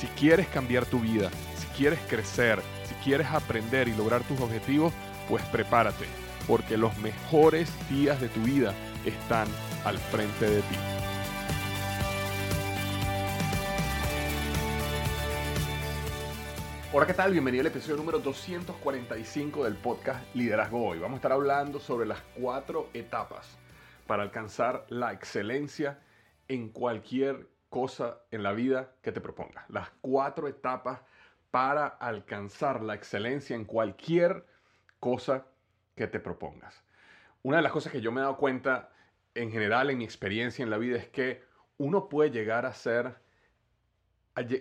Si quieres cambiar tu vida, si quieres crecer, si quieres aprender y lograr tus objetivos, pues prepárate, porque los mejores días de tu vida están al frente de ti. Hola, ¿qué tal? Bienvenido al episodio número 245 del podcast Liderazgo Hoy. Vamos a estar hablando sobre las cuatro etapas para alcanzar la excelencia en cualquier cosa en la vida que te propongas. Las cuatro etapas para alcanzar la excelencia en cualquier cosa que te propongas. Una de las cosas que yo me he dado cuenta en general en mi experiencia en la vida es que uno puede llegar a ser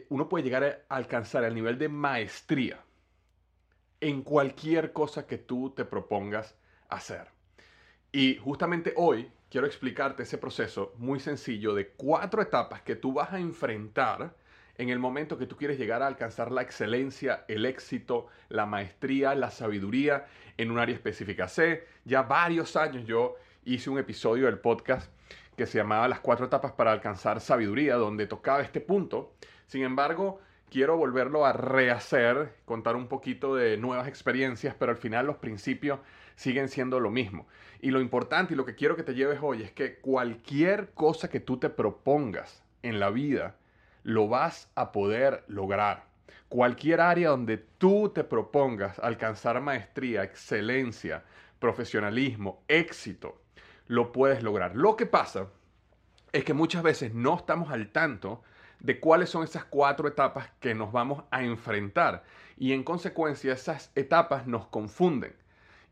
uno puede llegar a alcanzar el nivel de maestría en cualquier cosa que tú te propongas hacer. Y justamente hoy quiero explicarte ese proceso muy sencillo de cuatro etapas que tú vas a enfrentar en el momento que tú quieres llegar a alcanzar la excelencia, el éxito, la maestría, la sabiduría en un área específica. Hace ya varios años yo hice un episodio del podcast que se llamaba Las cuatro etapas para alcanzar sabiduría, donde tocaba este punto sin embargo, quiero volverlo a rehacer, contar un poquito de nuevas experiencias, pero al final los principios siguen siendo lo mismo. Y lo importante y lo que quiero que te lleves hoy es que cualquier cosa que tú te propongas en la vida, lo vas a poder lograr. Cualquier área donde tú te propongas alcanzar maestría, excelencia, profesionalismo, éxito, lo puedes lograr. Lo que pasa es que muchas veces no estamos al tanto de cuáles son esas cuatro etapas que nos vamos a enfrentar. Y en consecuencia esas etapas nos confunden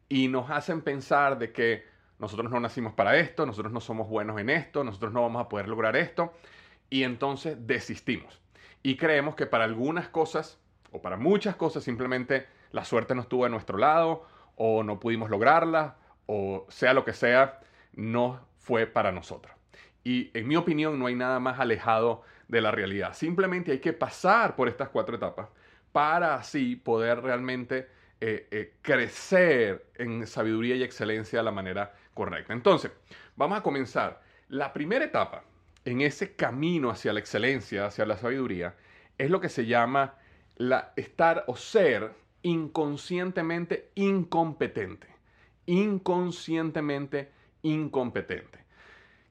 y nos hacen pensar de que nosotros no nacimos para esto, nosotros no somos buenos en esto, nosotros no vamos a poder lograr esto. Y entonces desistimos. Y creemos que para algunas cosas, o para muchas cosas, simplemente la suerte no estuvo a nuestro lado, o no pudimos lograrla, o sea lo que sea, no fue para nosotros. Y en mi opinión no hay nada más alejado de la realidad. Simplemente hay que pasar por estas cuatro etapas para así poder realmente eh, eh, crecer en sabiduría y excelencia de la manera correcta. Entonces, vamos a comenzar. La primera etapa en ese camino hacia la excelencia, hacia la sabiduría, es lo que se llama la, estar o ser inconscientemente incompetente. Inconscientemente incompetente.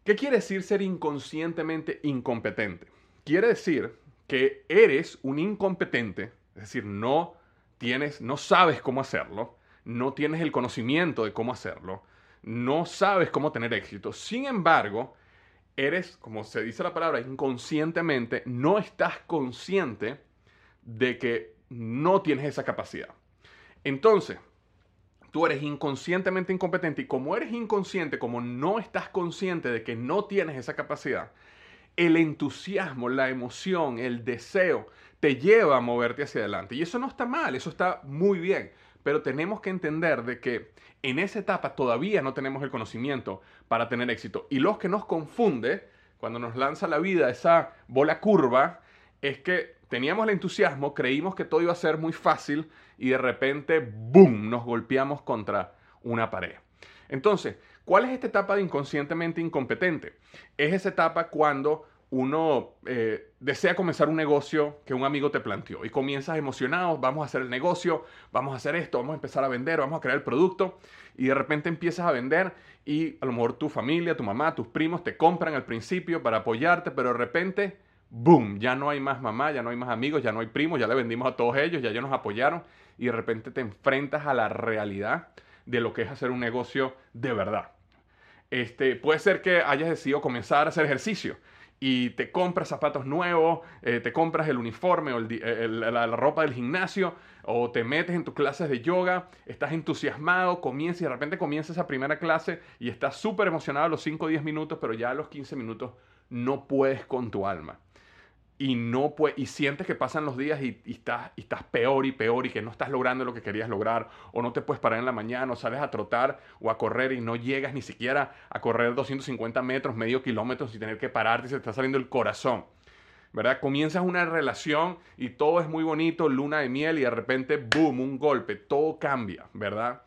¿Qué quiere decir ser inconscientemente incompetente? quiere decir que eres un incompetente, es decir, no tienes, no sabes cómo hacerlo, no tienes el conocimiento de cómo hacerlo, no sabes cómo tener éxito. Sin embargo, eres, como se dice la palabra, inconscientemente, no estás consciente de que no tienes esa capacidad. Entonces, tú eres inconscientemente incompetente y como eres inconsciente, como no estás consciente de que no tienes esa capacidad, el entusiasmo, la emoción, el deseo te lleva a moverte hacia adelante. Y eso no está mal, eso está muy bien. Pero tenemos que entender de que en esa etapa todavía no tenemos el conocimiento para tener éxito. Y lo que nos confunde cuando nos lanza la vida esa bola curva es que teníamos el entusiasmo, creímos que todo iba a ser muy fácil y de repente, ¡boom!, nos golpeamos contra una pared. Entonces, ¿cuál es esta etapa de inconscientemente incompetente? Es esa etapa cuando uno eh, desea comenzar un negocio que un amigo te planteó y comienzas emocionado, vamos a hacer el negocio, vamos a hacer esto, vamos a empezar a vender, vamos a crear el producto y de repente empiezas a vender y a lo mejor tu familia, tu mamá, tus primos te compran al principio para apoyarte, pero de repente, boom, ya no hay más mamá, ya no hay más amigos, ya no hay primos, ya le vendimos a todos ellos, ya ellos nos apoyaron y de repente te enfrentas a la realidad de lo que es hacer un negocio de verdad. Este, puede ser que hayas decidido comenzar a hacer ejercicio y te compras zapatos nuevos, eh, te compras el uniforme o la, ropa del gimnasio o te metes en tus clases de yoga, estás entusiasmado, comienzas y de repente comienzas esa primera clase y estás súper emocionado a los 5 o 10 minutos, pero ya a los 15 minutos no puedes con tu alma y no y sientes que pasan los días y, estás, y estás peor y peor y que no estás logrando lo que querías lograr o no te puedes parar en la mañana o sales a trotar o a correr y no llegas ni siquiera a correr 250 metros, medio kilómetro sin tener que pararte y se te está saliendo el corazón. ¿Verdad? Comienzas una relación y todo es muy bonito, luna de miel y de repente, boom, un golpe, todo cambia, ¿verdad?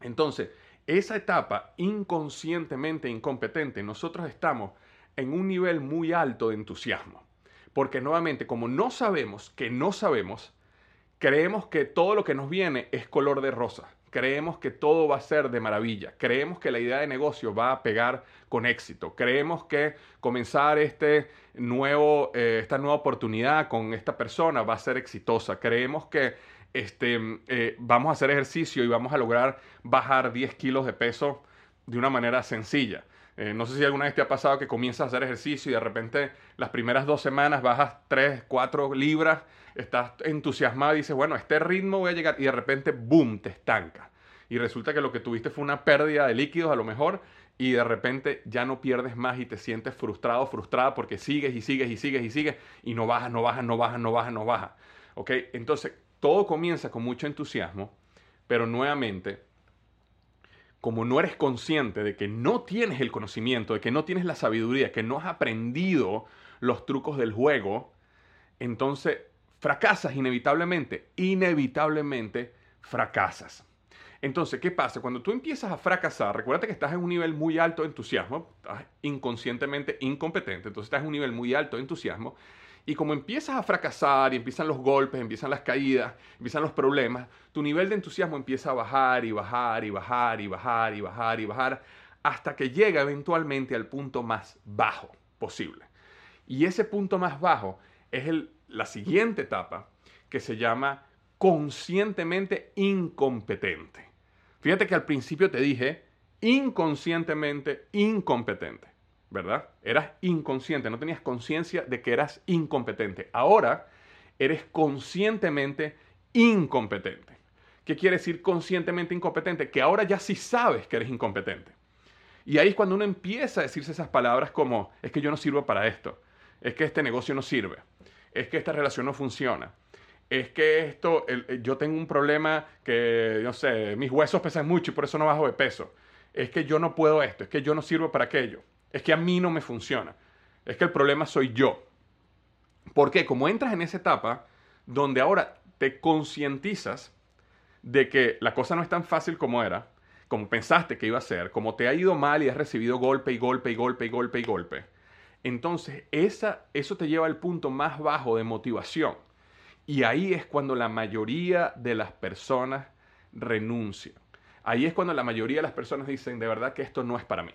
Entonces, esa etapa inconscientemente incompetente, nosotros estamos en un nivel muy alto de entusiasmo. Porque nuevamente, como no sabemos que no sabemos, creemos que todo lo que nos viene es color de rosa. Creemos que todo va a ser de maravilla. Creemos que la idea de negocio va a pegar con éxito. Creemos que comenzar este nuevo, eh, esta nueva oportunidad con esta persona va a ser exitosa. Creemos que este, eh, vamos a hacer ejercicio y vamos a lograr bajar 10 kilos de peso de una manera sencilla. Eh, no sé si alguna vez te ha pasado que comienzas a hacer ejercicio y de repente las primeras dos semanas bajas 3, 4 libras, estás entusiasmado y dices, bueno, a este ritmo voy a llegar y de repente, boom, te estanca. Y resulta que lo que tuviste fue una pérdida de líquidos a lo mejor y de repente ya no pierdes más y te sientes frustrado, frustrada porque sigues y sigues y sigues y sigues y no bajas, no bajas, no bajas, no bajas, no bajas. ¿Ok? Entonces, todo comienza con mucho entusiasmo, pero nuevamente como no eres consciente de que no tienes el conocimiento, de que no tienes la sabiduría, que no has aprendido los trucos del juego, entonces fracasas inevitablemente, inevitablemente fracasas. Entonces, ¿qué pasa? Cuando tú empiezas a fracasar, recuerda que estás en un nivel muy alto de entusiasmo, estás inconscientemente incompetente, entonces estás en un nivel muy alto de entusiasmo, y como empiezas a fracasar y empiezan los golpes, empiezan las caídas, empiezan los problemas, tu nivel de entusiasmo empieza a bajar y bajar y bajar y bajar y bajar y bajar hasta que llega eventualmente al punto más bajo posible. Y ese punto más bajo es la siguiente etapa que se llama conscientemente incompetente. Fíjate que al principio te dije inconscientemente incompetente. ¿Verdad? Eras inconsciente, no tenías conciencia de que eras incompetente. Ahora eres conscientemente incompetente. ¿Qué quiere decir conscientemente incompetente? Que ahora ya sí sabes que eres incompetente. Y ahí es cuando uno empieza a decirse esas palabras como, es que yo no sirvo para esto, es que este negocio no sirve, es que esta relación no funciona, es que esto, yo tengo un problema que, no sé, mis huesos pesan mucho y por eso no bajo de peso, es que yo no puedo esto, es que yo no sirvo para aquello. Es que a mí no me funciona. Es que el problema soy yo. Porque como entras en esa etapa donde ahora te concientizas de que la cosa no es tan fácil como era, como pensaste que iba a ser, como te ha ido mal y has recibido golpe y golpe y golpe y golpe y golpe, entonces esa, eso te lleva al punto más bajo de motivación. Y ahí es cuando la mayoría de las personas renuncian. Ahí es cuando la mayoría de las personas dicen, de verdad que esto no es para mí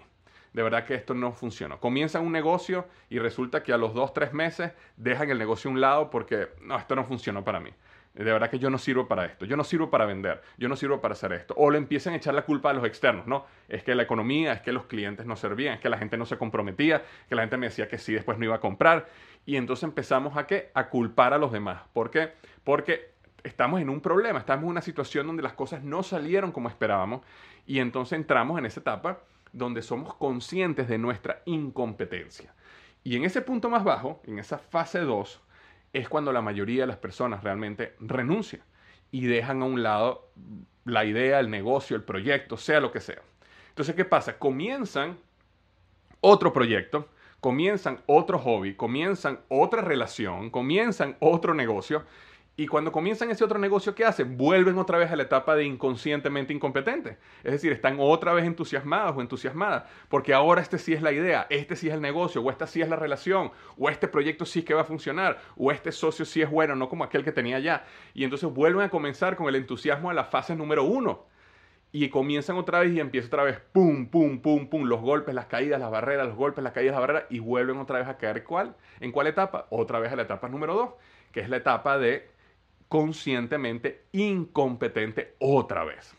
de verdad que esto no funciona. Comienzan un negocio y resulta que a los dos, tres meses dejan el negocio a un lado porque no, esto no funcionó para mí. De verdad que yo no sirvo para esto, yo no sirvo para vender, yo no sirvo para hacer esto. O le empiezan a echar la culpa a los externos, ¿no? Es que la economía, es que los clientes no servían, es que la gente no se comprometía, que la gente me decía que sí, después no iba a comprar. Y entonces empezamos a qué? A culpar a los demás. ¿Por qué? Porque estamos en un problema, estamos en una situación donde las cosas no salieron como esperábamos y entonces entramos en esa etapa donde somos conscientes de nuestra incompetencia. Y en ese punto más bajo, en esa fase 2, es cuando la mayoría de las personas realmente renuncian y dejan a un lado la idea, el negocio, el proyecto, sea lo que sea. Entonces, ¿qué pasa? Comienzan otro proyecto, comienzan otro hobby, comienzan otra relación, comienzan otro negocio y cuando comienzan ese otro negocio, ¿qué hacen? Vuelven otra vez a la etapa de inconscientemente incompetente. Es decir, están otra vez entusiasmados o entusiasmadas, porque ahora este sí es la idea, este sí es el negocio, o esta sí es la relación, o este proyecto sí que va a funcionar, o este socio sí es bueno, no como aquel que tenía ya. Y entonces vuelven a comenzar con el entusiasmo a la fase número uno. y comienzan otra vez y empieza otra vez, pum, pum, pum, pum, los golpes, las caídas, las barreras, los golpes, las caídas, las barreras, y vuelven otra vez a caer cuál, ¿en cuál etapa? Otra vez a la etapa número dos, que es la etapa de conscientemente incompetente otra vez.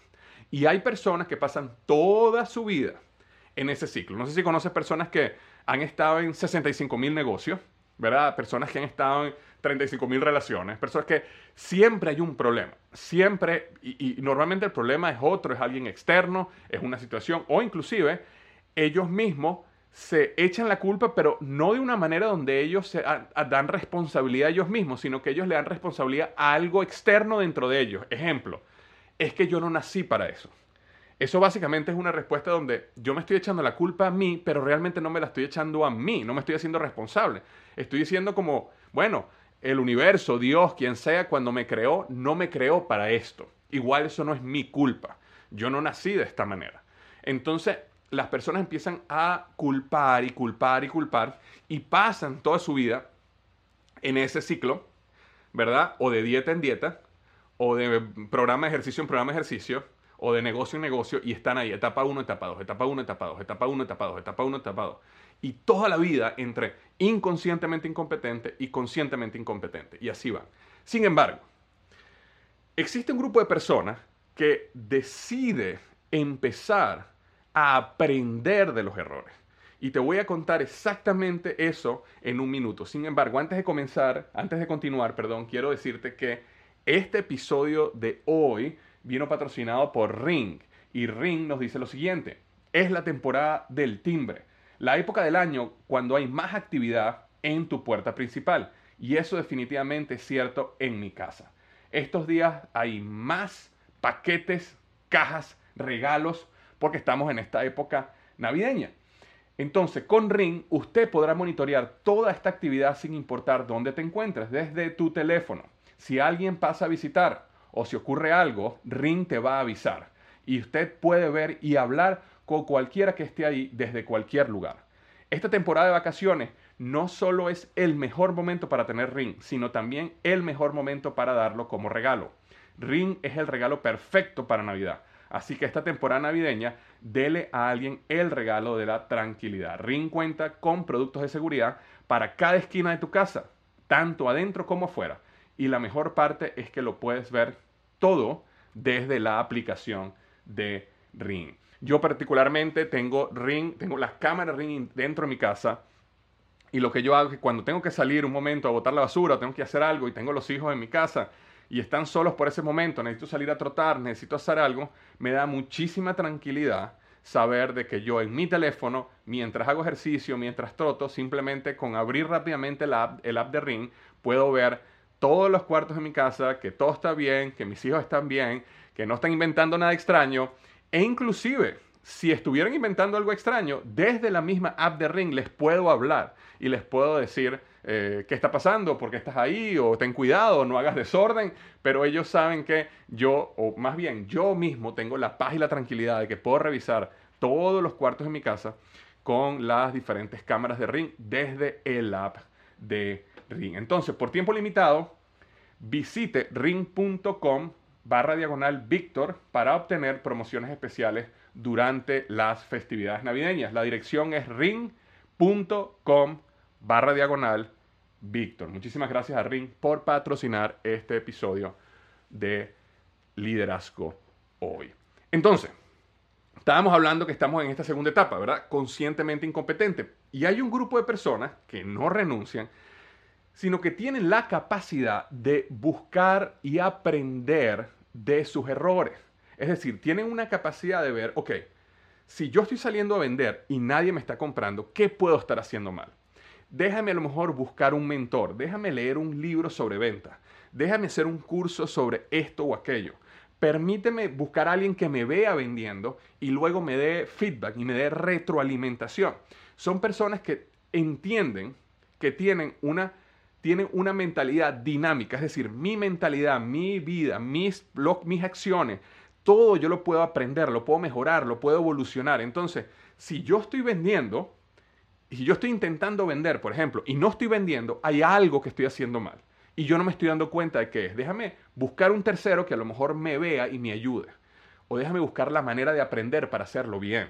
Y hay personas que pasan toda su vida en ese ciclo. No sé si conoces personas que han estado en 65 mil negocios, ¿verdad? Personas que han estado en 35 mil relaciones, personas que siempre hay un problema, siempre, y, normalmente el problema es otro, es alguien externo, es una situación, o inclusive ellos mismos se echan la culpa, pero no de una manera donde ellos se dan responsabilidad a ellos mismos, sino que ellos le dan responsabilidad a algo externo dentro de ellos. Ejemplo, es que yo no nací para eso. Eso básicamente es una respuesta donde yo me estoy echando la culpa a mí, pero realmente no me la estoy echando a mí, no me estoy haciendo responsable. Estoy diciendo como, bueno, el universo, Dios, quien sea, cuando me creó, no me creó para esto. Igual eso no es mi culpa. Yo no nací de esta manera. Entonces, las personas empiezan a culpar y culpar y culpar y pasan toda su vida en ese ciclo, ¿verdad? O de dieta en dieta, o de programa de ejercicio en programa de ejercicio, o de negocio en negocio, y están ahí, etapa 1, etapa 2, etapa 1, etapa 2, etapa 1, etapa 2, etapa 1, etapa 2 y toda la vida entre inconscientemente incompetente y conscientemente incompetente. Y así va. Sin embargo, existe un grupo de personas que decide empezar a aprender de los errores. Y te voy a contar exactamente eso en un minuto. Sin embargo, antes de comenzar, antes de continuar, perdón, quiero decirte que este episodio de hoy vino patrocinado por Ring. Y Ring nos dice lo siguiente, es la temporada del timbre la época del año cuando hay más actividad en tu puerta principal. Y eso definitivamente es cierto en mi casa. Estos días hay más paquetes, cajas, regalos, porque estamos en esta época navideña. Entonces, con Ring, usted podrá monitorear toda esta actividad sin importar dónde te encuentres, desde tu teléfono. Si alguien pasa a visitar o si ocurre algo, Ring te va a avisar. Y usted puede ver y hablar con cualquiera que esté ahí desde cualquier lugar. Esta temporada de vacaciones no solo es el mejor momento para tener Ring, sino también el mejor momento para darlo como regalo. Ring es el regalo perfecto para Navidad. Así que esta temporada navideña, dele a alguien el regalo de la tranquilidad. Ring cuenta con productos de seguridad para cada esquina de tu casa, tanto adentro como afuera. Y la mejor parte es que lo puedes ver todo desde la aplicación de Ring. Yo particularmente tengo Ring, tengo las cámaras Ring dentro de mi casa. Y lo que yo hago es que cuando tengo que salir un momento a botar la basura, tengo que hacer algo y tengo los hijos en mi casa y están solos por ese momento, necesito salir a trotar, necesito hacer algo, me da muchísima tranquilidad saber de que yo en mi teléfono, mientras hago ejercicio, mientras troto, simplemente con abrir rápidamente app, el app de Ring, puedo ver todos los cuartos de mi casa, que todo está bien, que mis hijos están bien, que no están inventando nada extraño e inclusive, si estuvieran inventando algo extraño, desde la misma app de Ring les puedo hablar y les puedo decir eh, qué está pasando, por qué estás ahí, o ten cuidado, no hagas desorden, pero ellos saben que yo, o más bien yo mismo tengo la paz y la tranquilidad de que puedo revisar todos los cuartos de mi casa con las diferentes cámaras de Ring desde el app de Ring. Entonces, por tiempo limitado, visite ring.com barra diagonal Víctor para obtener promociones especiales durante las festividades navideñas. La dirección es ring.com barra diagonal Víctor. Muchísimas gracias a Ring por patrocinar este episodio de Liderazgo Hoy. Entonces, estábamos hablando que estamos en esta segunda etapa, ¿verdad? Conscientemente incompetente. Y hay un grupo de personas que no renuncian, sino que tienen la capacidad de buscar y aprender de sus errores. Es decir, tienen una capacidad de ver, ok, si yo estoy saliendo a vender y nadie me está comprando, ¿qué puedo estar haciendo mal? Déjame a lo mejor buscar un mentor, déjame leer un libro sobre venta, déjame hacer un curso sobre esto o aquello. Permíteme buscar a alguien que me vea vendiendo y luego me dé feedback y me dé retroalimentación. Son personas que entienden que tienen una tienen una mentalidad dinámica, es decir, mi mentalidad, mi vida, mis, mis acciones, todo yo lo puedo aprender, lo puedo mejorar, lo puedo evolucionar. Entonces, si yo estoy vendiendo, si yo estoy intentando vender, por ejemplo, y no estoy vendiendo, hay algo que estoy haciendo mal. Y yo no me estoy dando cuenta de qué es. Déjame buscar un tercero que a lo mejor me vea y me ayude. o déjame buscar la manera de aprender para hacerlo bien.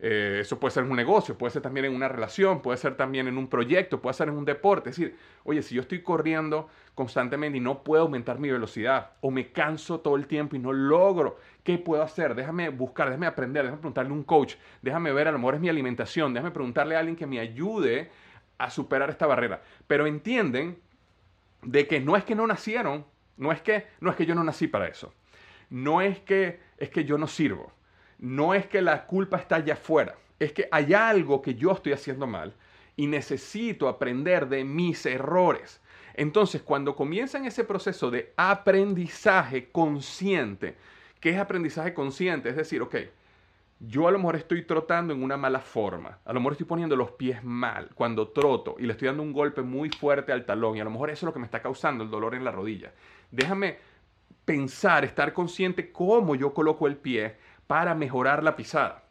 Eh, eso puede ser en un negocio, puede ser también en una relación, puede ser también en un proyecto, puede ser en un deporte. Es decir, oye, si yo estoy corriendo constantemente y no puedo aumentar mi velocidad o me canso todo el tiempo y no logro, ¿qué puedo hacer? Déjame buscar, déjame aprender, déjame preguntarle a un coach, déjame ver, a lo mejor es mi alimentación, déjame preguntarle a alguien que me ayude a superar esta barrera. Pero entienden de que no es que no nacieron, no es que, no es que yo no nací para eso, no es que, es que yo no sirvo no es que la culpa está allá afuera, es que hay algo que yo estoy haciendo mal y necesito aprender de mis errores. Entonces, cuando comienzan ese proceso de aprendizaje consciente, ¿qué es aprendizaje consciente? Es decir, ok, yo a lo mejor estoy trotando en una mala forma, a lo mejor estoy poniendo los pies mal cuando troto y le estoy dando un golpe muy fuerte al talón y a lo mejor eso es lo que me está causando el dolor en la rodilla. Déjame pensar, estar consciente cómo yo coloco el pie para mejorar la pisada.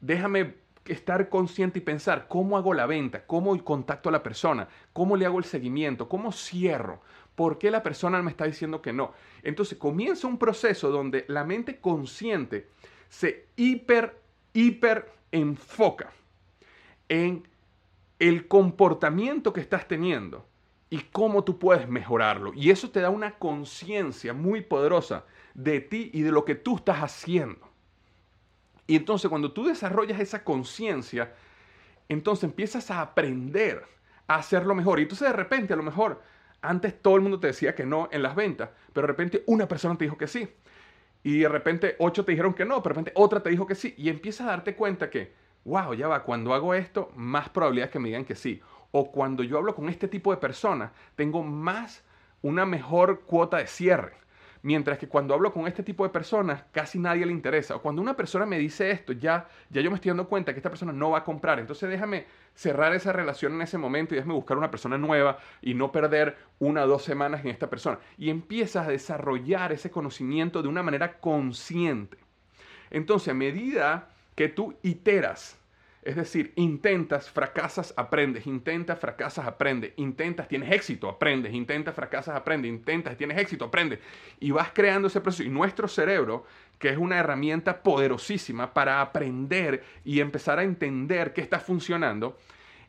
Déjame estar consciente y pensar cómo hago la venta, cómo contacto a la persona, cómo le hago el seguimiento, cómo cierro, por qué la persona me está diciendo que no. Entonces comienza un proceso donde la mente consciente se hiper, hiper enfoca en el comportamiento que estás teniendo y cómo tú puedes mejorarlo. Y eso te da una conciencia muy poderosa de ti y de lo que tú estás haciendo. Y entonces cuando tú desarrollas esa conciencia, entonces empiezas a aprender a hacerlo mejor. Y entonces de repente, a lo mejor, antes todo el mundo te decía que no en las ventas, pero de repente una persona te dijo que sí. Y de repente ocho te dijeron que no, pero de repente otra te dijo que sí. Y empiezas a darte cuenta que, wow, ya va, cuando hago esto, más probabilidades que me digan que sí. O cuando yo hablo con este tipo de personas, tengo más, una mejor cuota de cierre. Mientras que cuando hablo con este tipo de personas, casi nadie le interesa. O cuando una persona me dice esto, ya, ya yo me estoy dando cuenta que esta persona no va a comprar. Entonces déjame cerrar esa relación en ese momento y déjame buscar una persona nueva y no perder una o dos semanas en esta persona. Y empiezas a desarrollar ese conocimiento de una manera consciente. Entonces, a medida que tú iteras es decir, intentas, fracasas, aprendes, intentas, fracasas, aprendes, intentas, tienes éxito, aprendes, intentas, fracasas, aprendes, intentas, tienes éxito, aprendes. Y vas creando ese proceso. Y nuestro cerebro, que es una herramienta poderosísima para aprender y empezar a entender qué está funcionando,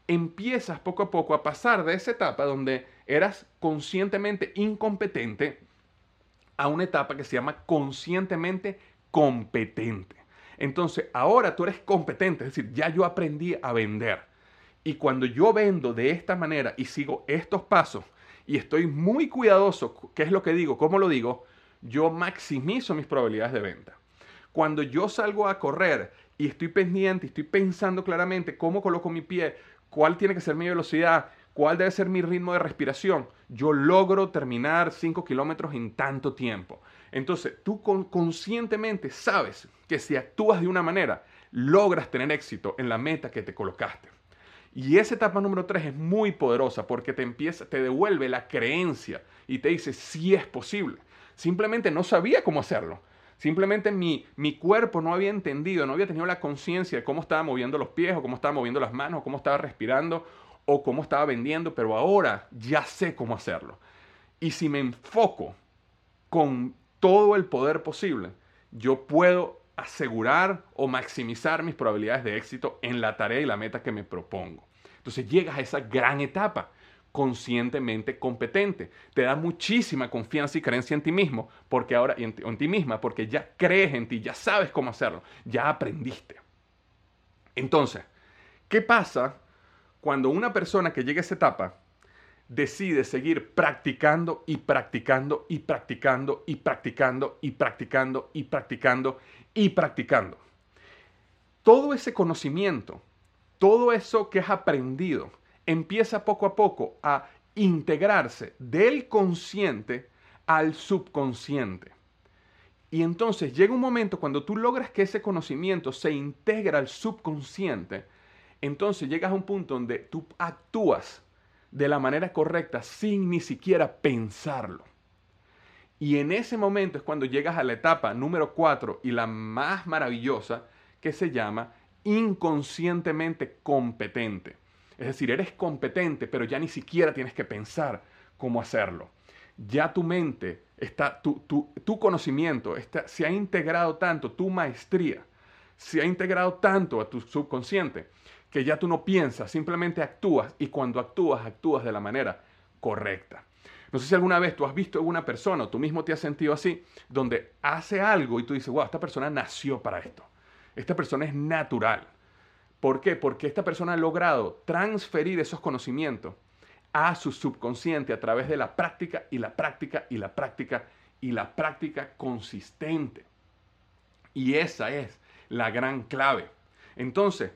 empiezas poco a poco a pasar de esa etapa donde eras conscientemente incompetente a una etapa que se llama conscientemente competente. Entonces, ahora tú eres competente, es decir, ya yo aprendí a vender. Y cuando yo vendo de esta manera y sigo estos pasos y estoy muy cuidadoso, ¿qué es lo que digo? ¿Cómo lo digo? Yo maximizo mis probabilidades de venta. Cuando yo salgo a correr y estoy pendiente, estoy pensando claramente cómo coloco mi pie, cuál tiene que ser mi velocidad, cuál debe ser mi ritmo de respiración, yo logro terminar 5 kilómetros en tanto tiempo. Entonces, tú conscientemente sabes que si actúas de una manera, logras tener éxito en la meta que te colocaste. Y esa etapa número 3 es muy poderosa porque te empieza, te devuelve la creencia y te dice si es posible. Simplemente no sabía cómo hacerlo. Simplemente mi, mi cuerpo no había entendido, no había tenido la conciencia de cómo estaba moviendo los pies o cómo estaba moviendo las manos o cómo estaba respirando o cómo estaba vendiendo, pero ahora ya sé cómo hacerlo. Y si me enfoco con todo el poder posible, yo puedo asegurar o maximizar mis probabilidades de éxito en la tarea y la meta que me propongo. Entonces llegas a esa gran etapa conscientemente competente. Te da muchísima confianza y creencia en ti mismo, porque ahora en, en ti misma, porque ya crees en ti, ya sabes cómo hacerlo, ya aprendiste. Entonces, ¿qué pasa cuando una persona que llega a esa etapa decide seguir practicando y practicando y practicando y practicando y practicando y practicando y practicando. Todo ese conocimiento, todo eso que has aprendido, empieza poco a poco a integrarse del consciente al subconsciente. Y entonces llega un momento cuando tú logras que ese conocimiento se integra al subconsciente, entonces llegas a un punto donde tú actúas de la manera correcta sin ni siquiera pensarlo. Y en ese momento es cuando llegas a la etapa número 4 y la más maravillosa que se llama inconscientemente competente. Es decir, eres competente, pero ya ni siquiera tienes que pensar cómo hacerlo. ya tu mente, está, tu, tu, conocimiento está, se ha integrado tanto, tu maestría se ha integrado tanto a tu subconsciente que ya tú no piensas, simplemente actúas y cuando actúas, actúas de la manera correcta. No sé si alguna vez tú has visto a una persona o tú mismo te has sentido así, donde hace algo y tú dices, wow, esta persona nació para esto. Esta persona es natural. ¿Por qué? Porque esta persona ha logrado transferir esos conocimientos a su subconsciente a través de la práctica y la práctica y la práctica y la práctica consistente. Y esa es la gran clave. Entonces,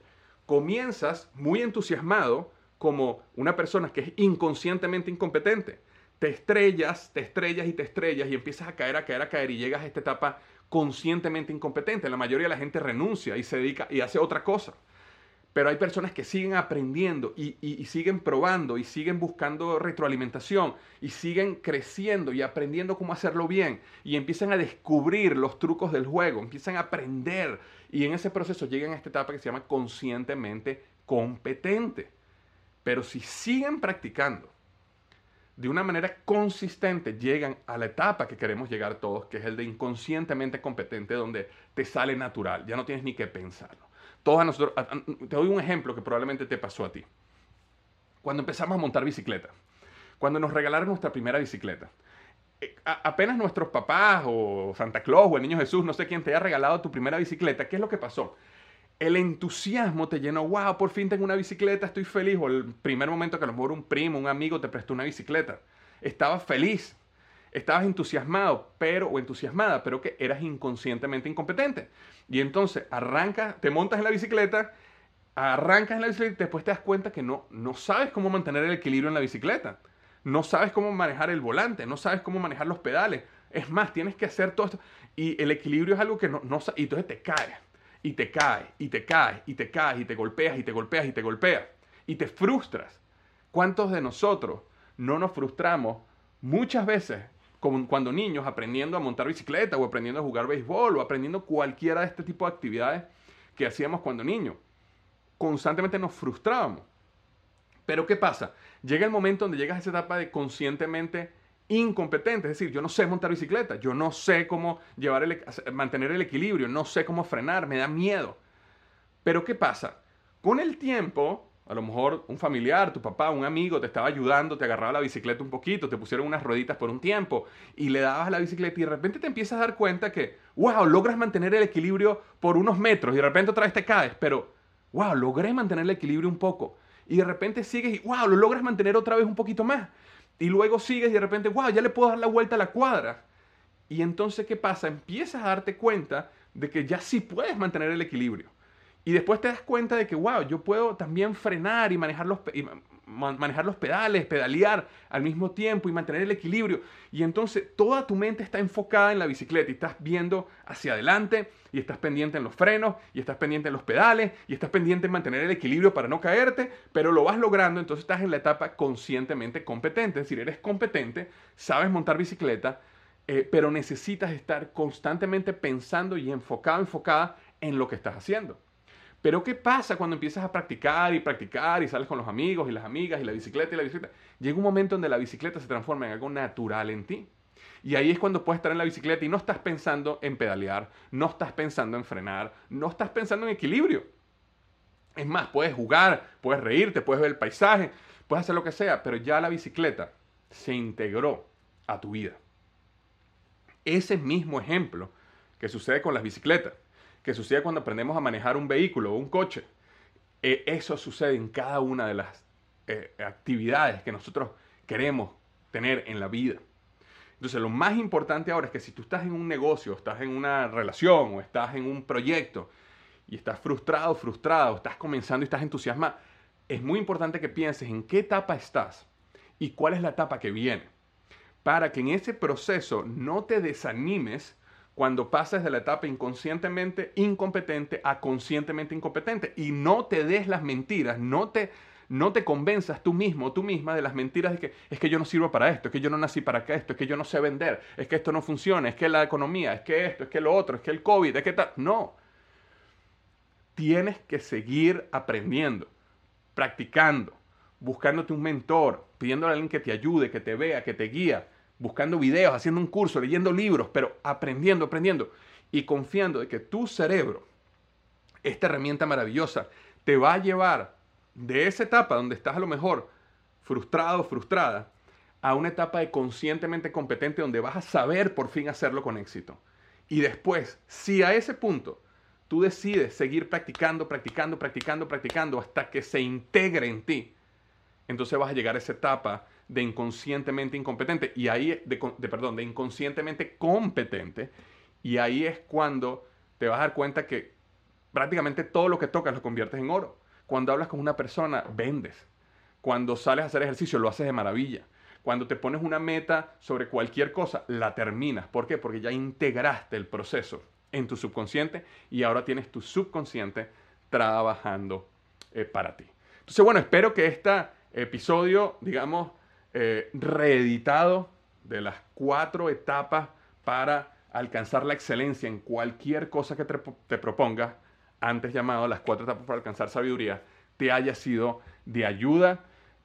comienzas muy entusiasmado como una persona que es inconscientemente incompetente. Te estrellas, te estrellas y te estrellas y empiezas a caer, a caer, a caer y llegas a esta etapa conscientemente incompetente. La mayoría de la gente renuncia y se dedica y hace otra cosa. Pero hay personas que siguen aprendiendo y, siguen probando y siguen buscando retroalimentación y siguen creciendo y aprendiendo cómo hacerlo bien y empiezan a descubrir los trucos del juego, empiezan a aprender y en ese proceso llegan a esta etapa que se llama conscientemente competente. Pero si siguen practicando de una manera consistente, llegan a la etapa que queremos llegar todos, que es el de inconscientemente competente, donde te sale natural, ya no tienes ni que pensarlo todos nosotros, te doy un ejemplo que probablemente te pasó a ti. Cuando empezamos a montar bicicleta, cuando nos regalaron nuestra primera bicicleta, eh, apenas nuestros papás o Santa Claus o el Niño Jesús, no sé quién te haya regalado tu primera bicicleta, ¿qué es lo que pasó? El entusiasmo te llenó, wow, por fin tengo una bicicleta, estoy feliz. O el primer momento que a lo mejor un primo, un amigo te prestó una bicicleta. Estabas feliz estabas entusiasmado, pero, o entusiasmada, pero que eras inconscientemente incompetente. Y entonces arrancas, te montas en la bicicleta, arrancas en la bicicleta y después te das cuenta que no, no sabes cómo mantener el equilibrio en la bicicleta. No sabes cómo manejar el volante, no sabes cómo manejar los pedales. Es más, tienes que hacer todo esto. Y el equilibrio es algo que no, no y entonces te caes, y te caes, y te caes, y te caes, y te golpeas, y te golpeas, y te golpeas. Y te frustras. ¿Cuántos de nosotros no nos frustramos muchas veces como cuando niños aprendiendo a montar bicicleta o aprendiendo a jugar béisbol o aprendiendo cualquiera de este tipo de actividades que hacíamos cuando niños. Constantemente nos frustrábamos. Pero ¿qué pasa? Llega el momento donde llegas a esa etapa de conscientemente incompetente, es decir, yo no sé montar bicicleta, yo no sé cómo llevar el, mantener el equilibrio, no sé cómo frenar, me da miedo. Pero ¿qué pasa? Con el tiempo a lo mejor un familiar, tu papá, un amigo te estaba ayudando, te agarraba la bicicleta un poquito, te pusieron unas rueditas por un tiempo y le dabas la bicicleta y de repente te empiezas a dar cuenta que, wow, logras mantener el equilibrio por unos metros y de repente otra vez te caes, pero, wow, logré mantener el equilibrio un poco. Y de repente sigues y, wow, lo logras mantener otra vez un poquito más. Y luego sigues y de repente, wow, ya le puedo dar la vuelta a la cuadra. Y entonces, ¿qué pasa? Empiezas a darte cuenta de que ya sí puedes mantener el equilibrio. Y después te das cuenta de que, wow, yo puedo también frenar y manejar los, manejar los pedales, pedalear al mismo tiempo y mantener el equilibrio. Y entonces toda tu mente está enfocada en la bicicleta y estás viendo hacia adelante y estás pendiente en los frenos y estás pendiente en los pedales y estás pendiente en mantener el equilibrio para no caerte, pero lo vas logrando, entonces estás en la etapa conscientemente competente. Es decir, eres competente, sabes montar bicicleta, eh, pero necesitas estar constantemente pensando y enfocado, enfocada en lo que estás haciendo. Pero ¿qué pasa cuando empiezas a practicar y practicar y sales con los amigos y las amigas y la bicicleta y la bicicleta? Llega un momento donde la bicicleta se transforma en algo natural en ti. Y ahí es cuando puedes estar en la bicicleta y no estás pensando en pedalear, no estás pensando en frenar, no estás pensando en equilibrio. Es más, puedes jugar, puedes reírte, puedes ver el paisaje, puedes hacer lo que sea, pero ya la bicicleta se integró a tu vida. Ese mismo ejemplo que sucede con las bicicletas que sucede cuando aprendemos a manejar un vehículo o un coche. Eh, eso sucede en cada una de las eh, actividades que nosotros queremos tener en la vida. Entonces, lo más importante ahora es que si tú estás en un negocio, estás en una relación o estás en un proyecto y estás frustrado, frustrado, estás comenzando y estás entusiasmado, es muy importante que pienses en qué etapa estás y cuál es la etapa que viene. Para que en ese proceso no te desanimes cuando pases de la etapa inconscientemente incompetente a conscientemente incompetente y no te des las mentiras, no te, no te convenzas tú mismo tú misma de las mentiras de que es que yo no sirvo para esto, es que yo no nací para esto, es que yo no sé vender, es que esto no funciona, es que la economía, es que esto, es que lo otro, es que el COVID, es que tal. No. Tienes que seguir aprendiendo, practicando, buscándote un mentor, pidiéndole a alguien que te ayude, que te vea, que te guía, buscando videos, haciendo un curso, leyendo libros, pero aprendiendo, aprendiendo y confiando de que tu cerebro, esta herramienta maravillosa, te va a llevar de esa etapa donde estás a lo mejor frustrado, frustrada, a una etapa de conscientemente competente donde vas a saber por fin hacerlo con éxito. Y después, si a ese punto tú decides seguir practicando, practicando, practicando, practicando hasta que se integre en ti, entonces vas a llegar a esa etapa de inconscientemente incompetente y ahí de, perdón, de inconscientemente competente y ahí es cuando te vas a dar cuenta que prácticamente todo lo que tocas lo conviertes en oro. Cuando hablas con una persona, vendes. Cuando sales a hacer ejercicio, lo haces de maravilla. Cuando te pones una meta sobre cualquier cosa, la terminas. ¿Por qué? Porque ya integraste el proceso en tu subconsciente y ahora tienes tu subconsciente trabajando eh, para ti. Entonces, bueno, espero que este episodio, digamos, eh, reeditado de las cuatro etapas para alcanzar la excelencia en cualquier cosa que te, te propongas, antes llamado las cuatro etapas para alcanzar sabiduría, te haya sido de ayuda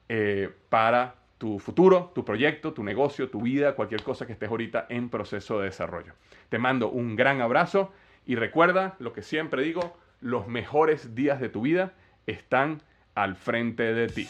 eh, para tu futuro, tu proyecto, tu negocio, tu vida, cualquier cosa que estés ahorita en proceso de desarrollo. Te mando un gran abrazo y recuerda lo que siempre digo, los mejores días de tu vida están al frente de ti.